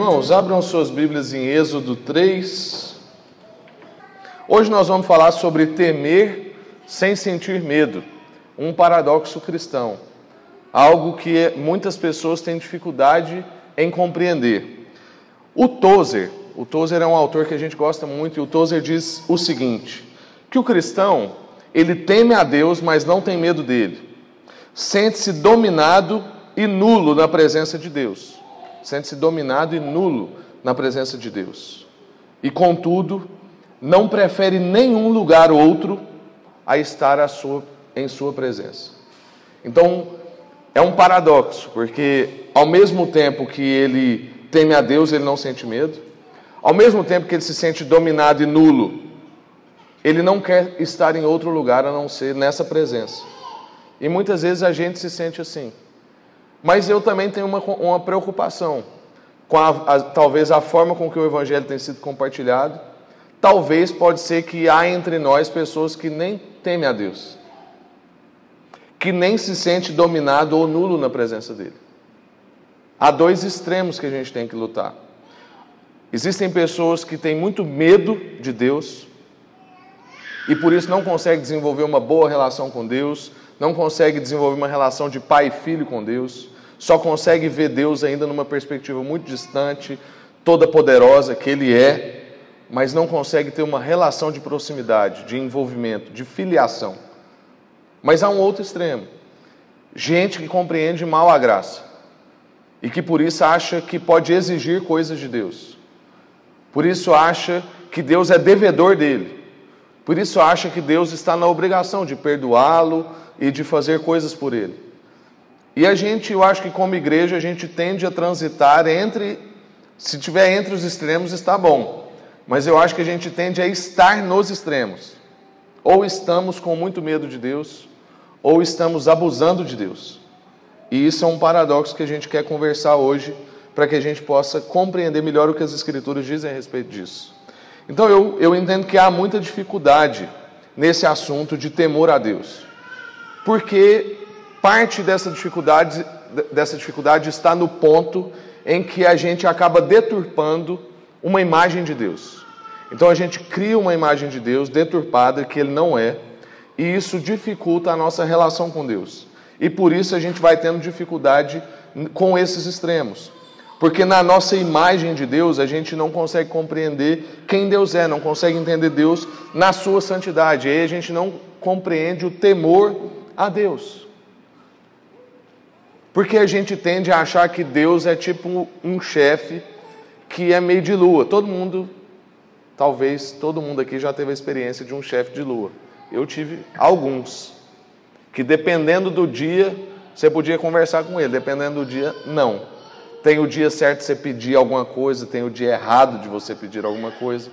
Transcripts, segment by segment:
Irmãos, abram suas Bíblias em Êxodo 3. Hoje nós vamos falar sobre temer sem sentir medo, um paradoxo cristão, algo que muitas pessoas têm dificuldade em compreender. O Tozer, o Tozer é um autor que a gente gosta muito, e o Tozer diz o seguinte: que o cristão, ele teme a Deus, mas não tem medo dele. Sente-se dominado e nulo na presença de Deus. Sente-se dominado e nulo na presença de Deus. E contudo, não prefere nenhum lugar outro a estar a sua, em sua presença. Então, é um paradoxo, porque ao mesmo tempo que ele teme a Deus, ele não sente medo. Ao mesmo tempo que ele se sente dominado e nulo, ele não quer estar em outro lugar a não ser nessa presença. E muitas vezes a gente se sente assim. Mas eu também tenho uma, uma preocupação com a, a, talvez a forma com que o evangelho tem sido compartilhado. Talvez pode ser que há entre nós pessoas que nem temem a Deus, que nem se sente dominado ou nulo na presença dele. Há dois extremos que a gente tem que lutar. Existem pessoas que têm muito medo de Deus e por isso não conseguem desenvolver uma boa relação com Deus, não consegue desenvolver uma relação de pai e filho com Deus, só consegue ver Deus ainda numa perspectiva muito distante, toda poderosa que Ele é, mas não consegue ter uma relação de proximidade, de envolvimento, de filiação. Mas há um outro extremo: gente que compreende mal a graça e que por isso acha que pode exigir coisas de Deus, por isso acha que Deus é devedor dele, por isso acha que Deus está na obrigação de perdoá-lo, e de fazer coisas por Ele. E a gente, eu acho que como igreja, a gente tende a transitar entre, se tiver entre os extremos, está bom, mas eu acho que a gente tende a estar nos extremos. Ou estamos com muito medo de Deus, ou estamos abusando de Deus. E isso é um paradoxo que a gente quer conversar hoje, para que a gente possa compreender melhor o que as Escrituras dizem a respeito disso. Então eu, eu entendo que há muita dificuldade nesse assunto de temor a Deus porque parte dessa dificuldade, dessa dificuldade está no ponto em que a gente acaba deturpando uma imagem de Deus. Então a gente cria uma imagem de Deus deturpada que ele não é, e isso dificulta a nossa relação com Deus. E por isso a gente vai tendo dificuldade com esses extremos. Porque na nossa imagem de Deus a gente não consegue compreender quem Deus é, não consegue entender Deus na sua santidade. E aí a gente não compreende o temor a Deus. Porque a gente tende a achar que Deus é tipo um chefe que é meio de lua. Todo mundo, talvez todo mundo aqui já teve a experiência de um chefe de lua. Eu tive alguns. Que dependendo do dia, você podia conversar com ele, dependendo do dia, não. Tem o dia certo de você pedir alguma coisa, tem o dia errado de você pedir alguma coisa.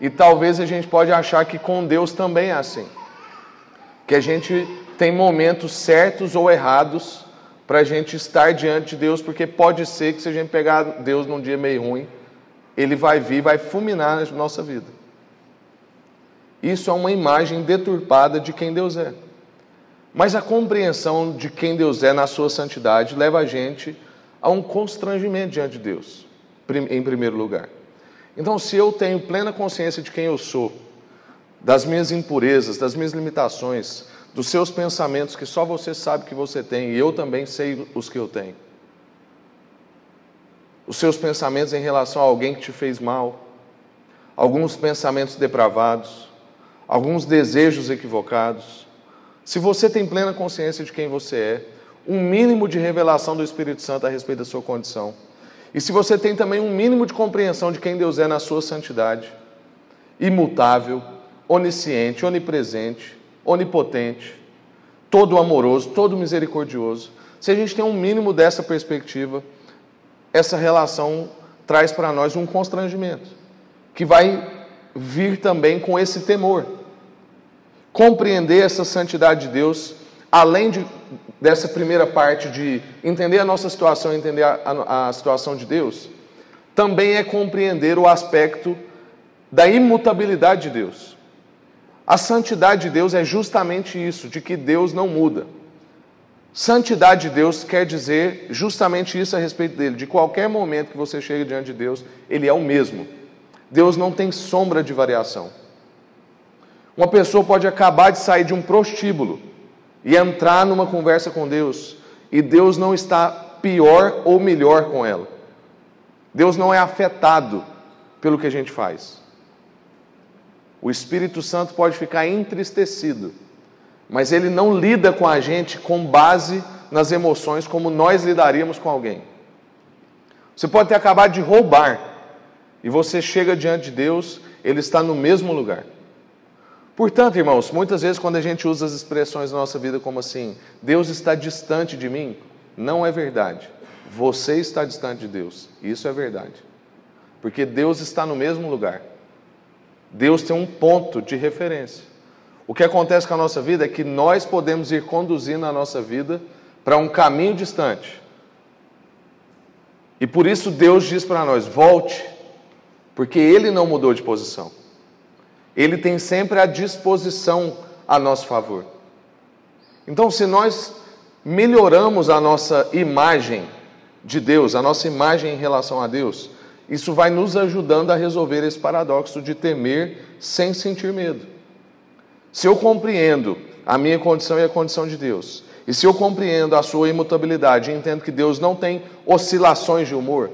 E talvez a gente pode achar que com Deus também é assim. Que a gente tem momentos certos ou errados para a gente estar diante de Deus, porque pode ser que se a gente pegar Deus num dia meio ruim, ele vai vir, vai fulminar a nossa vida. Isso é uma imagem deturpada de quem Deus é. Mas a compreensão de quem Deus é na sua santidade leva a gente a um constrangimento diante de Deus, em primeiro lugar. Então, se eu tenho plena consciência de quem eu sou, das minhas impurezas, das minhas limitações, dos seus pensamentos que só você sabe que você tem e eu também sei os que eu tenho. Os seus pensamentos em relação a alguém que te fez mal, alguns pensamentos depravados, alguns desejos equivocados. Se você tem plena consciência de quem você é, um mínimo de revelação do Espírito Santo a respeito da sua condição, e se você tem também um mínimo de compreensão de quem Deus é na sua santidade, imutável, onisciente, onipresente, onipotente, todo amoroso, todo misericordioso. Se a gente tem um mínimo dessa perspectiva, essa relação traz para nós um constrangimento, que vai vir também com esse temor. Compreender essa santidade de Deus, além de, dessa primeira parte de entender a nossa situação, entender a, a, a situação de Deus, também é compreender o aspecto da imutabilidade de Deus. A santidade de Deus é justamente isso, de que Deus não muda. Santidade de Deus quer dizer justamente isso a respeito dele. De qualquer momento que você chega diante de Deus, ele é o mesmo. Deus não tem sombra de variação. Uma pessoa pode acabar de sair de um prostíbulo e entrar numa conversa com Deus, e Deus não está pior ou melhor com ela. Deus não é afetado pelo que a gente faz. O Espírito Santo pode ficar entristecido mas ele não lida com a gente com base nas emoções como nós lidaríamos com alguém. Você pode ter acabado de roubar e você chega diante de Deus, ele está no mesmo lugar. Portanto, irmãos, muitas vezes quando a gente usa as expressões na nossa vida como assim, Deus está distante de mim, não é verdade. Você está distante de Deus. Isso é verdade. Porque Deus está no mesmo lugar. Deus tem um ponto de referência. O que acontece com a nossa vida é que nós podemos ir conduzindo a nossa vida para um caminho distante. E por isso Deus diz para nós: volte, porque Ele não mudou de posição. Ele tem sempre a disposição a nosso favor. Então, se nós melhoramos a nossa imagem de Deus, a nossa imagem em relação a Deus, isso vai nos ajudando a resolver esse paradoxo de temer sem sentir medo. Se eu compreendo a minha condição e a condição de Deus, e se eu compreendo a sua imutabilidade e entendo que Deus não tem oscilações de humor,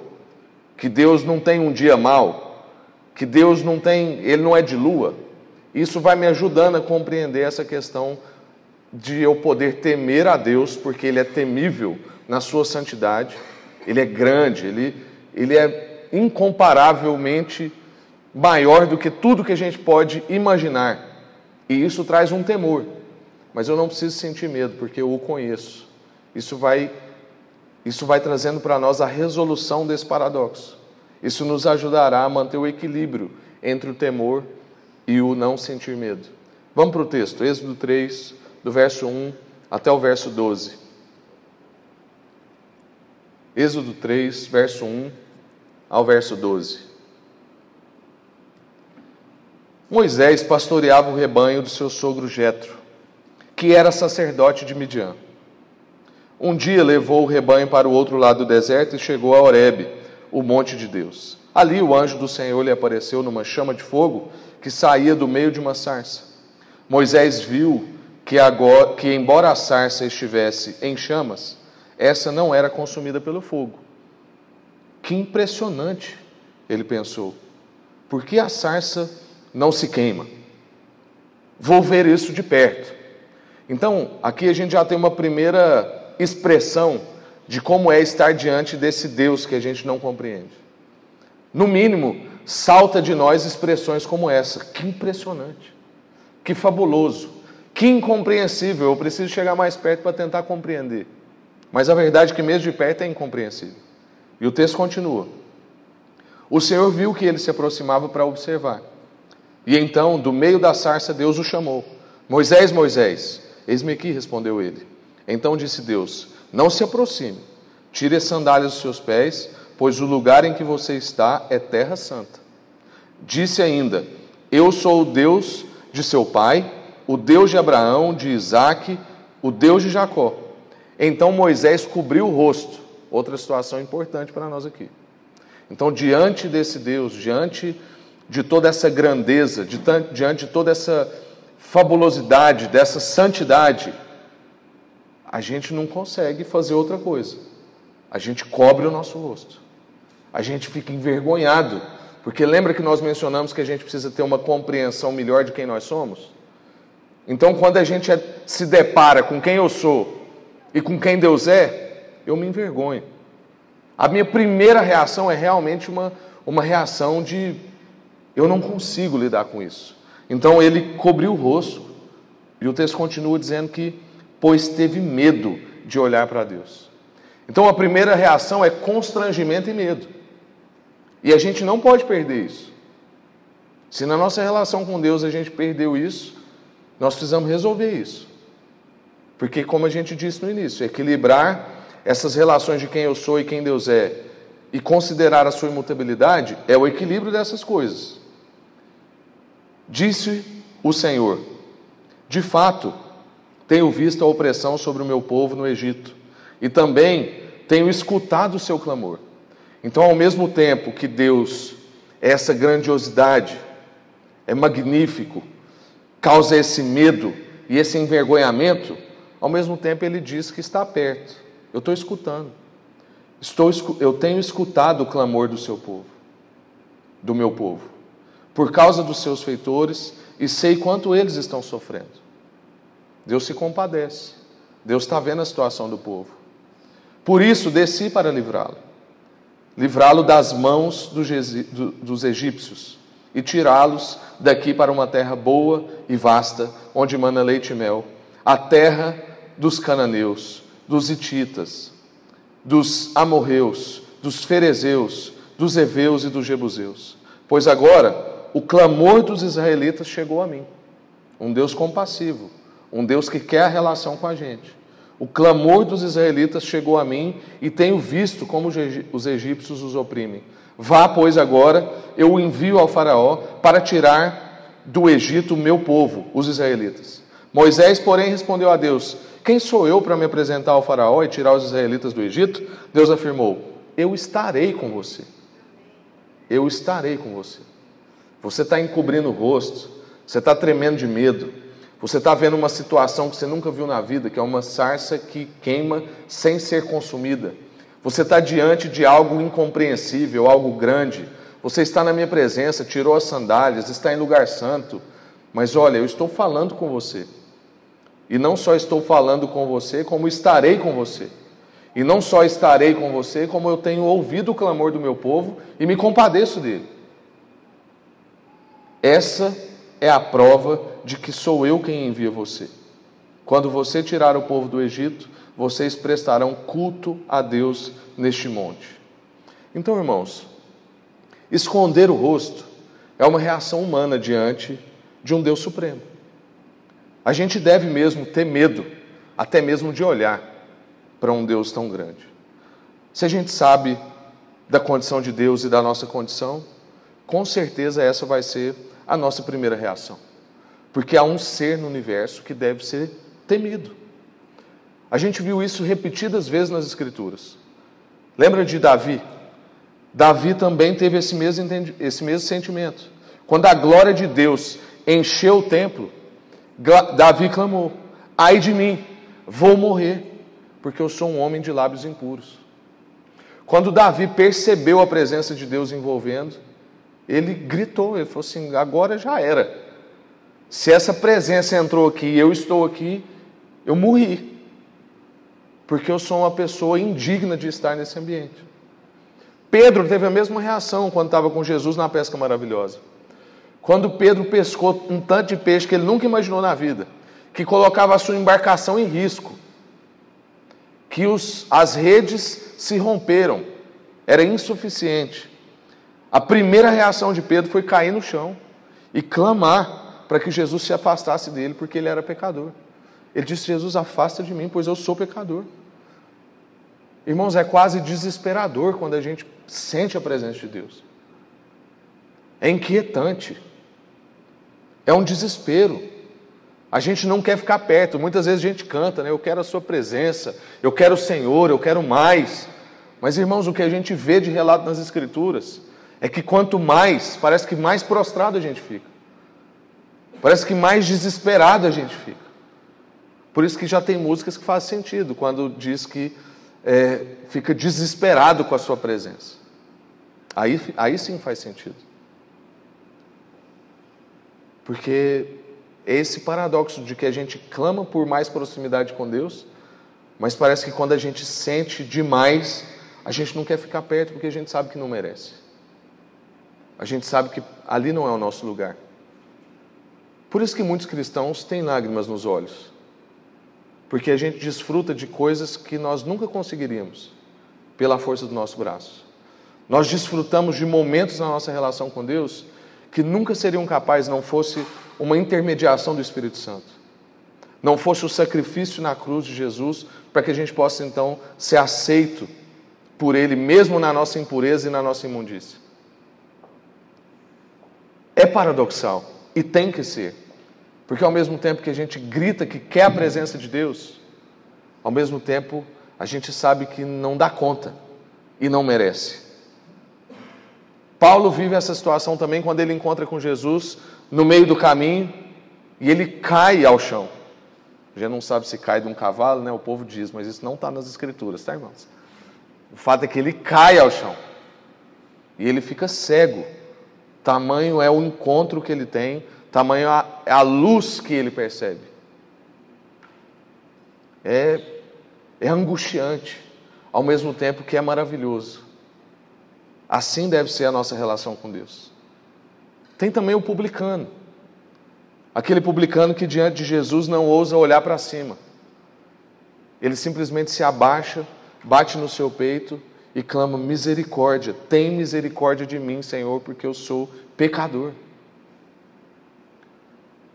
que Deus não tem um dia mau, que Deus não tem, ele não é de lua, isso vai me ajudando a compreender essa questão de eu poder temer a Deus, porque ele é temível na sua santidade, ele é grande, ele, ele é incomparavelmente maior do que tudo que a gente pode imaginar. E isso traz um temor. Mas eu não preciso sentir medo, porque eu o conheço. Isso vai, isso vai trazendo para nós a resolução desse paradoxo. Isso nos ajudará a manter o equilíbrio entre o temor e o não sentir medo. Vamos para o texto, Êxodo 3, do verso 1 até o verso 12. Êxodo 3, verso 1 ao verso 12. Moisés pastoreava o rebanho do seu sogro Jetro, que era sacerdote de Midian. Um dia levou o rebanho para o outro lado do deserto e chegou a Horebe, o monte de Deus. Ali o anjo do Senhor lhe apareceu numa chama de fogo que saía do meio de uma sarça. Moisés viu que, agora, que embora a sarça estivesse em chamas, essa não era consumida pelo fogo. Que impressionante, ele pensou. Por que a sarça não se queima. Vou ver isso de perto. Então, aqui a gente já tem uma primeira expressão de como é estar diante desse Deus que a gente não compreende. No mínimo, salta de nós expressões como essa. Que impressionante, que fabuloso, que incompreensível. Eu preciso chegar mais perto para tentar compreender. Mas a verdade é que, mesmo de perto, é incompreensível. E o texto continua. O Senhor viu que ele se aproximava para observar. E então, do meio da sarça, Deus o chamou: Moisés, Moisés. Eis-me aqui, respondeu ele. Então disse Deus: Não se aproxime, tire as sandálias dos seus pés, pois o lugar em que você está é terra santa. Disse ainda: Eu sou o Deus de seu pai, o Deus de Abraão, de Isaque, o Deus de Jacó. Então Moisés cobriu o rosto. Outra situação importante para nós aqui. Então, diante desse Deus, diante de toda essa grandeza, de, diante de toda essa fabulosidade, dessa santidade, a gente não consegue fazer outra coisa. A gente cobre o nosso rosto. A gente fica envergonhado, porque lembra que nós mencionamos que a gente precisa ter uma compreensão melhor de quem nós somos? Então, quando a gente é, se depara com quem eu sou e com quem Deus é, eu me envergonho. A minha primeira reação é realmente uma, uma reação de eu não consigo lidar com isso. Então ele cobriu o rosto, e o texto continua dizendo que, pois teve medo de olhar para Deus. Então a primeira reação é constrangimento e medo. E a gente não pode perder isso. Se na nossa relação com Deus a gente perdeu isso, nós precisamos resolver isso. Porque, como a gente disse no início, equilibrar essas relações de quem eu sou e quem Deus é e considerar a sua imutabilidade é o equilíbrio dessas coisas. Disse o Senhor: De fato, tenho visto a opressão sobre o meu povo no Egito e também tenho escutado o seu clamor. Então, ao mesmo tempo que Deus essa grandiosidade, é magnífico, causa esse medo e esse envergonhamento, ao mesmo tempo ele diz que está perto. Eu estou escutando. Estou, eu tenho escutado o clamor do seu povo, do meu povo, por causa dos seus feitores e sei quanto eles estão sofrendo. Deus se compadece. Deus está vendo a situação do povo. Por isso, desci para livrá-lo. Livrá-lo das mãos dos egípcios e tirá-los daqui para uma terra boa e vasta, onde mana leite e mel, a terra dos cananeus, dos hititas, dos amorreus, dos ferezeus, dos heveus e dos jebuseus. Pois agora o clamor dos israelitas chegou a mim. Um Deus compassivo, um Deus que quer a relação com a gente. O clamor dos israelitas chegou a mim e tenho visto como os egípcios os oprimem. Vá, pois, agora, eu o envio ao Faraó para tirar do Egito o meu povo, os israelitas. Moisés, porém, respondeu a Deus: Quem sou eu para me apresentar ao Faraó e tirar os israelitas do Egito? Deus afirmou: Eu estarei com você. Eu estarei com você. Você está encobrindo o rosto, você está tremendo de medo, você está vendo uma situação que você nunca viu na vida, que é uma sarça que queima sem ser consumida. Você está diante de algo incompreensível, algo grande. Você está na minha presença, tirou as sandálias, está em lugar santo. Mas olha, eu estou falando com você. E não só estou falando com você, como estarei com você. E não só estarei com você, como eu tenho ouvido o clamor do meu povo e me compadeço dele. Essa é a prova de que sou eu quem envia você. Quando você tirar o povo do Egito, vocês prestarão culto a Deus neste monte. Então, irmãos, esconder o rosto é uma reação humana diante de um Deus supremo. A gente deve mesmo ter medo, até mesmo de olhar para um Deus tão grande. Se a gente sabe da condição de Deus e da nossa condição, com certeza essa vai ser a nossa primeira reação. Porque há um ser no universo que deve ser temido. A gente viu isso repetidas vezes nas Escrituras. Lembra de Davi? Davi também teve esse mesmo, esse mesmo sentimento. Quando a glória de Deus encheu o templo, Davi clamou: Ai de mim, vou morrer, porque eu sou um homem de lábios impuros. Quando Davi percebeu a presença de Deus envolvendo, ele gritou, ele falou assim: agora já era. Se essa presença entrou aqui e eu estou aqui, eu morri. Porque eu sou uma pessoa indigna de estar nesse ambiente. Pedro teve a mesma reação quando estava com Jesus na pesca maravilhosa. Quando Pedro pescou um tanto de peixe que ele nunca imaginou na vida, que colocava a sua embarcação em risco, que os, as redes se romperam, era insuficiente. A primeira reação de Pedro foi cair no chão e clamar para que Jesus se afastasse dele, porque ele era pecador. Ele disse: Jesus, afasta de mim, pois eu sou pecador. Irmãos, é quase desesperador quando a gente sente a presença de Deus. É inquietante. É um desespero. A gente não quer ficar perto. Muitas vezes a gente canta, né? Eu quero a sua presença, eu quero o Senhor, eu quero mais. Mas, irmãos, o que a gente vê de relato nas Escrituras é que quanto mais, parece que mais prostrado a gente fica. Parece que mais desesperado a gente fica. Por isso que já tem músicas que fazem sentido, quando diz que é, fica desesperado com a sua presença. Aí, aí sim faz sentido. Porque esse paradoxo de que a gente clama por mais proximidade com Deus, mas parece que quando a gente sente demais, a gente não quer ficar perto porque a gente sabe que não merece a gente sabe que ali não é o nosso lugar. Por isso que muitos cristãos têm lágrimas nos olhos. Porque a gente desfruta de coisas que nós nunca conseguiríamos pela força do nosso braço. Nós desfrutamos de momentos na nossa relação com Deus que nunca seriam capazes não fosse uma intermediação do Espírito Santo. Não fosse o sacrifício na cruz de Jesus para que a gente possa então ser aceito por Ele, mesmo na nossa impureza e na nossa imundícia. É paradoxal e tem que ser. Porque ao mesmo tempo que a gente grita que quer a presença de Deus, ao mesmo tempo a gente sabe que não dá conta e não merece. Paulo vive essa situação também quando ele encontra com Jesus no meio do caminho e ele cai ao chão. A gente não sabe se cai de um cavalo, né? O povo diz, mas isso não está nas escrituras, tá, irmãos? O fato é que ele cai ao chão e ele fica cego. Tamanho é o encontro que ele tem, tamanho é a luz que ele percebe. É, é angustiante, ao mesmo tempo que é maravilhoso. Assim deve ser a nossa relação com Deus. Tem também o publicano. Aquele publicano que diante de Jesus não ousa olhar para cima. Ele simplesmente se abaixa, bate no seu peito e clama misericórdia. Tem misericórdia de mim, Senhor, porque eu sou pecador.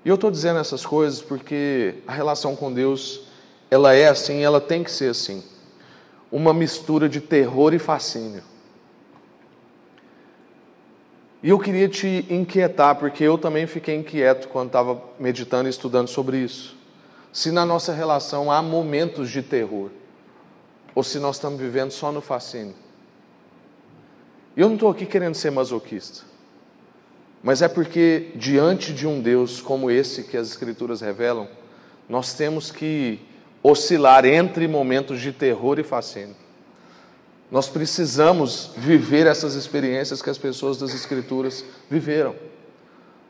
E eu estou dizendo essas coisas porque a relação com Deus, ela é assim, ela tem que ser assim. Uma mistura de terror e fascínio. E eu queria te inquietar, porque eu também fiquei inquieto quando estava meditando e estudando sobre isso. Se na nossa relação há momentos de terror, ou se nós estamos vivendo só no fascínio. Eu não estou aqui querendo ser masoquista, mas é porque diante de um Deus como esse que as Escrituras revelam, nós temos que oscilar entre momentos de terror e fascínio. Nós precisamos viver essas experiências que as pessoas das Escrituras viveram.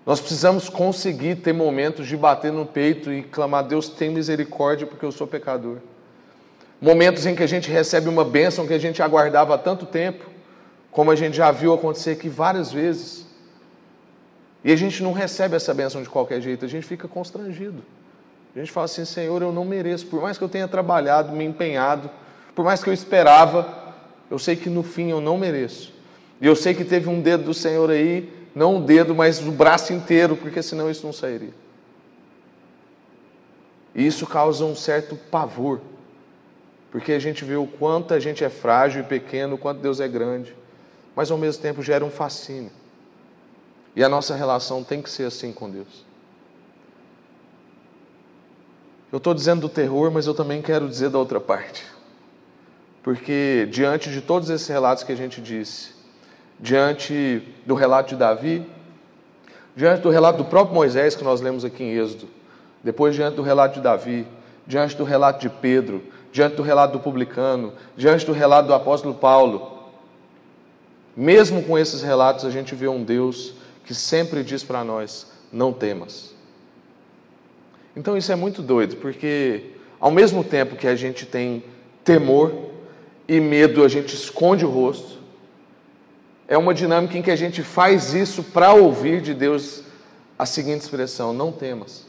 Nós precisamos conseguir ter momentos de bater no peito e clamar: Deus, tem misericórdia porque eu sou pecador. Momentos em que a gente recebe uma bênção que a gente aguardava há tanto tempo, como a gente já viu acontecer aqui várias vezes. E a gente não recebe essa bênção de qualquer jeito, a gente fica constrangido. A gente fala assim: Senhor, eu não mereço, por mais que eu tenha trabalhado, me empenhado, por mais que eu esperava, eu sei que no fim eu não mereço. E eu sei que teve um dedo do Senhor aí, não o dedo, mas o braço inteiro, porque senão isso não sairia. E isso causa um certo pavor, porque a gente vê o quanto a gente é frágil e pequeno, o quanto Deus é grande, mas ao mesmo tempo gera um fascínio. E a nossa relação tem que ser assim com Deus. Eu estou dizendo do terror, mas eu também quero dizer da outra parte. Porque diante de todos esses relatos que a gente disse, diante do relato de Davi, diante do relato do próprio Moisés que nós lemos aqui em Êxodo, depois diante do relato de Davi, diante do relato de Pedro, diante do relato do publicano, diante do relato do apóstolo Paulo, mesmo com esses relatos, a gente vê um Deus que sempre diz para nós: não temas. Então isso é muito doido, porque ao mesmo tempo que a gente tem temor, e medo a gente esconde o rosto. É uma dinâmica em que a gente faz isso para ouvir de Deus a seguinte expressão: não temas.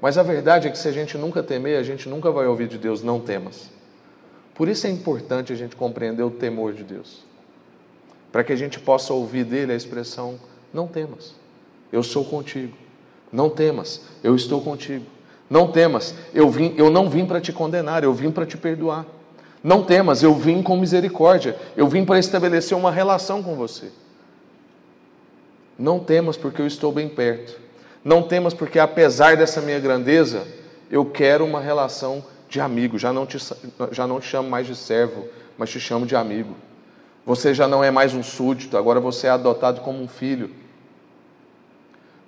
Mas a verdade é que se a gente nunca temer, a gente nunca vai ouvir de Deus: não temas. Por isso é importante a gente compreender o temor de Deus, para que a gente possa ouvir dele a expressão: não temas, eu sou contigo. Não temas, eu estou contigo. Não temas, eu, vim, eu não vim para te condenar, eu vim para te perdoar. Não temas, eu vim com misericórdia, eu vim para estabelecer uma relação com você. Não temas, porque eu estou bem perto. Não temas, porque apesar dessa minha grandeza, eu quero uma relação de amigo. Já não te, já não te chamo mais de servo, mas te chamo de amigo. Você já não é mais um súdito, agora você é adotado como um filho.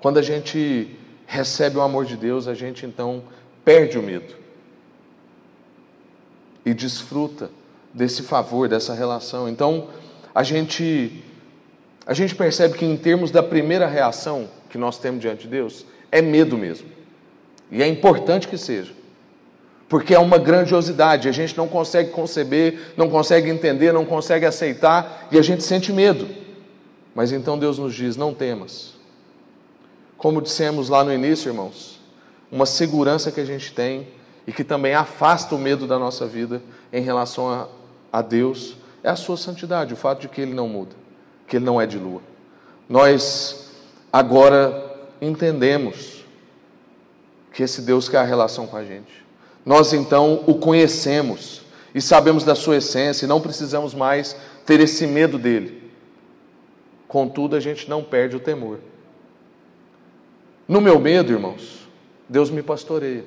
Quando a gente recebe o amor de Deus, a gente então perde o medo e desfruta desse favor, dessa relação. Então, a gente a gente percebe que em termos da primeira reação que nós temos diante de Deus, é medo mesmo. E é importante que seja. Porque é uma grandiosidade, a gente não consegue conceber, não consegue entender, não consegue aceitar e a gente sente medo. Mas então Deus nos diz: não temas. Como dissemos lá no início, irmãos, uma segurança que a gente tem e que também afasta o medo da nossa vida em relação a, a Deus é a sua santidade, o fato de que Ele não muda, que Ele não é de lua. Nós agora entendemos que esse Deus quer a relação com a gente. Nós então o conhecemos e sabemos da sua essência e não precisamos mais ter esse medo dele. Contudo, a gente não perde o temor. No meu medo, irmãos, Deus me pastoreia.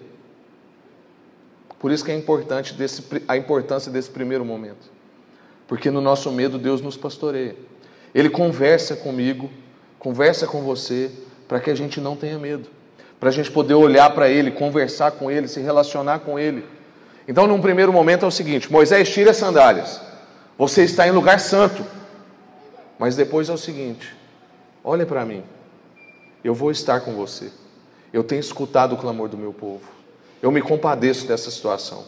Por isso que é importante desse, a importância desse primeiro momento. Porque no nosso medo Deus nos pastoreia. Ele conversa comigo, conversa com você, para que a gente não tenha medo. Para a gente poder olhar para Ele, conversar com Ele, se relacionar com Ele. Então, num primeiro momento é o seguinte: Moisés, tira as sandálias. Você está em lugar santo. Mas depois é o seguinte: olha para mim. Eu vou estar com você. Eu tenho escutado o clamor do meu povo. Eu me compadeço dessa situação.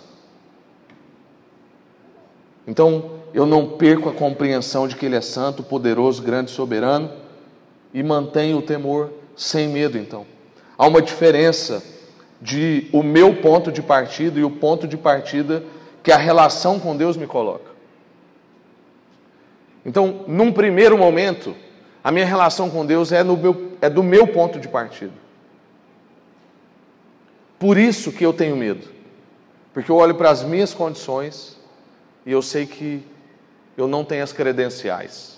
Então, eu não perco a compreensão de que Ele é santo, poderoso, grande, soberano e mantenho o temor sem medo, então. Há uma diferença de o meu ponto de partida e o ponto de partida que a relação com Deus me coloca. Então, num primeiro momento, a minha relação com Deus é, meu, é do meu ponto de partida. Por isso que eu tenho medo. Porque eu olho para as minhas condições e eu sei que eu não tenho as credenciais.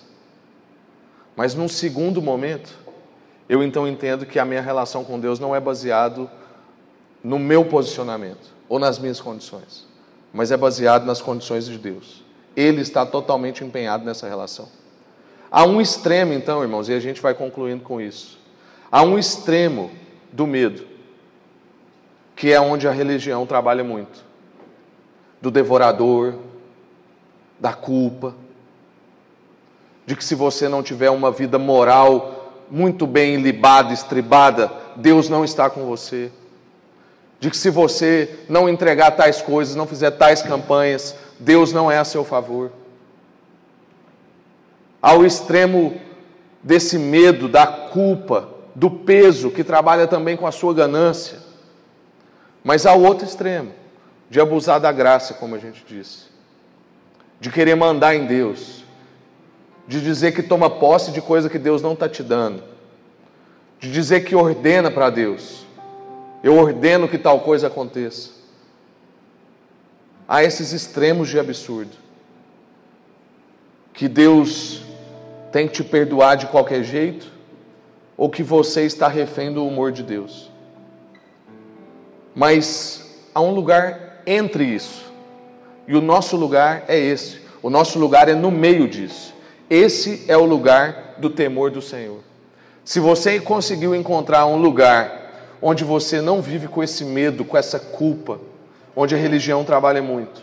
Mas num segundo momento, eu então entendo que a minha relação com Deus não é baseado no meu posicionamento ou nas minhas condições, mas é baseado nas condições de Deus. Ele está totalmente empenhado nessa relação. Há um extremo, então, irmãos, e a gente vai concluindo com isso. Há um extremo do medo, que é onde a religião trabalha muito do devorador, da culpa, de que se você não tiver uma vida moral muito bem libada, estribada, Deus não está com você de que se você não entregar tais coisas, não fizer tais campanhas, Deus não é a seu favor. Ao extremo desse medo, da culpa, do peso que trabalha também com a sua ganância. Mas ao outro extremo, de abusar da graça, como a gente disse, de querer mandar em Deus, de dizer que toma posse de coisa que Deus não está te dando, de dizer que ordena para Deus eu ordeno que tal coisa aconteça. Há esses extremos de absurdo. Que Deus tem que te perdoar de qualquer jeito, ou que você está refém do humor de Deus. Mas há um lugar entre isso, e o nosso lugar é esse. O nosso lugar é no meio disso. Esse é o lugar do temor do Senhor. Se você conseguiu encontrar um lugar onde você não vive com esse medo, com essa culpa, onde a religião trabalha muito.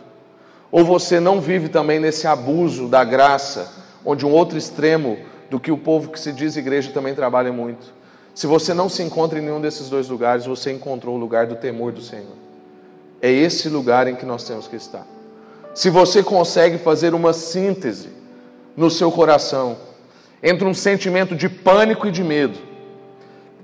Ou você não vive também nesse abuso da graça, onde um outro extremo do que o povo que se diz igreja também trabalha muito. Se você não se encontra em nenhum desses dois lugares, você encontrou o lugar do temor do Senhor. É esse lugar em que nós temos que estar. Se você consegue fazer uma síntese no seu coração entre um sentimento de pânico e de medo,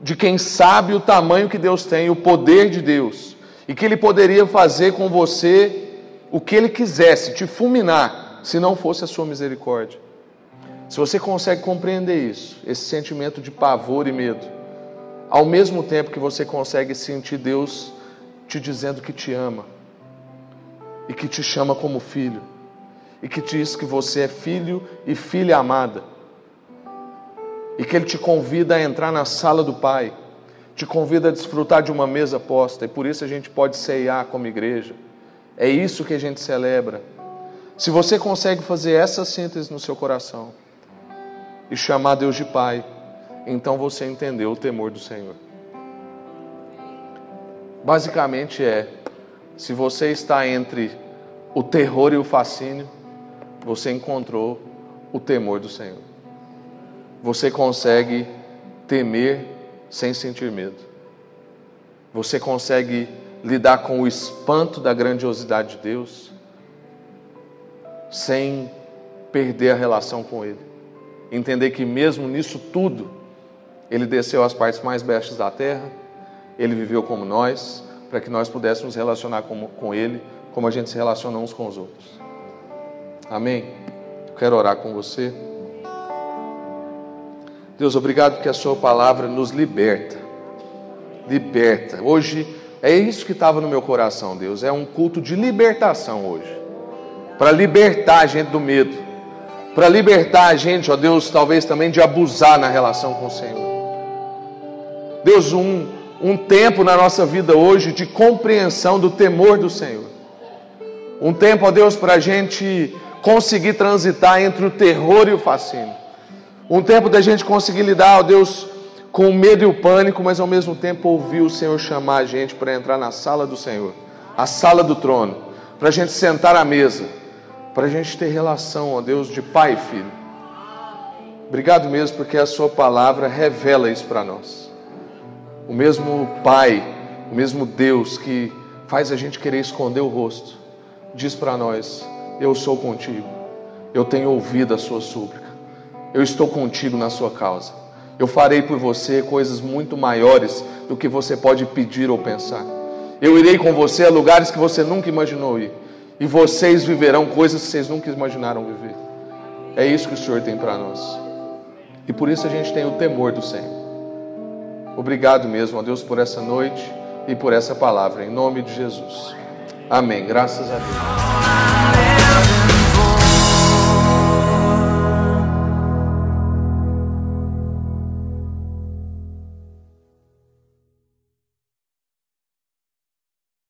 de quem sabe o tamanho que Deus tem, o poder de Deus, e que Ele poderia fazer com você o que Ele quisesse, te fulminar, se não fosse a sua misericórdia. Se você consegue compreender isso, esse sentimento de pavor e medo, ao mesmo tempo que você consegue sentir Deus te dizendo que te ama, e que te chama como filho, e que diz que você é filho e filha amada, e que Ele te convida a entrar na sala do Pai, te convida a desfrutar de uma mesa posta, e por isso a gente pode ceiar como igreja. É isso que a gente celebra. Se você consegue fazer essa síntese no seu coração e chamar Deus de Pai, então você entendeu o temor do Senhor. Basicamente é: se você está entre o terror e o fascínio, você encontrou o temor do Senhor você consegue temer sem sentir medo. Você consegue lidar com o espanto da grandiosidade de Deus sem perder a relação com Ele. Entender que mesmo nisso tudo, Ele desceu às partes mais bestas da terra, Ele viveu como nós, para que nós pudéssemos relacionar com, com Ele como a gente se relaciona uns com os outros. Amém? Eu quero orar com você. Deus, obrigado porque a Sua palavra nos liberta. Liberta. Hoje é isso que estava no meu coração, Deus. É um culto de libertação hoje. Para libertar a gente do medo. Para libertar a gente, ó Deus, talvez também de abusar na relação com o Senhor. Deus, um, um tempo na nossa vida hoje de compreensão do temor do Senhor. Um tempo, ó Deus, para a gente conseguir transitar entre o terror e o fascínio. Um tempo da gente conseguir lidar, ó Deus, com o medo e o pânico, mas ao mesmo tempo ouvir o Senhor chamar a gente para entrar na sala do Senhor, a sala do trono, para a gente sentar à mesa, para a gente ter relação, ó Deus, de pai e filho. Obrigado mesmo porque a Sua palavra revela isso para nós. O mesmo Pai, o mesmo Deus que faz a gente querer esconder o rosto, diz para nós: Eu sou contigo, eu tenho ouvido a Sua súplica, eu estou contigo na Sua causa. Eu farei por você coisas muito maiores do que você pode pedir ou pensar. Eu irei com você a lugares que você nunca imaginou ir. E vocês viverão coisas que vocês nunca imaginaram viver. É isso que o Senhor tem para nós. E por isso a gente tem o temor do Senhor. Obrigado mesmo, ó Deus, por essa noite e por essa palavra. Em nome de Jesus. Amém. Graças a Deus.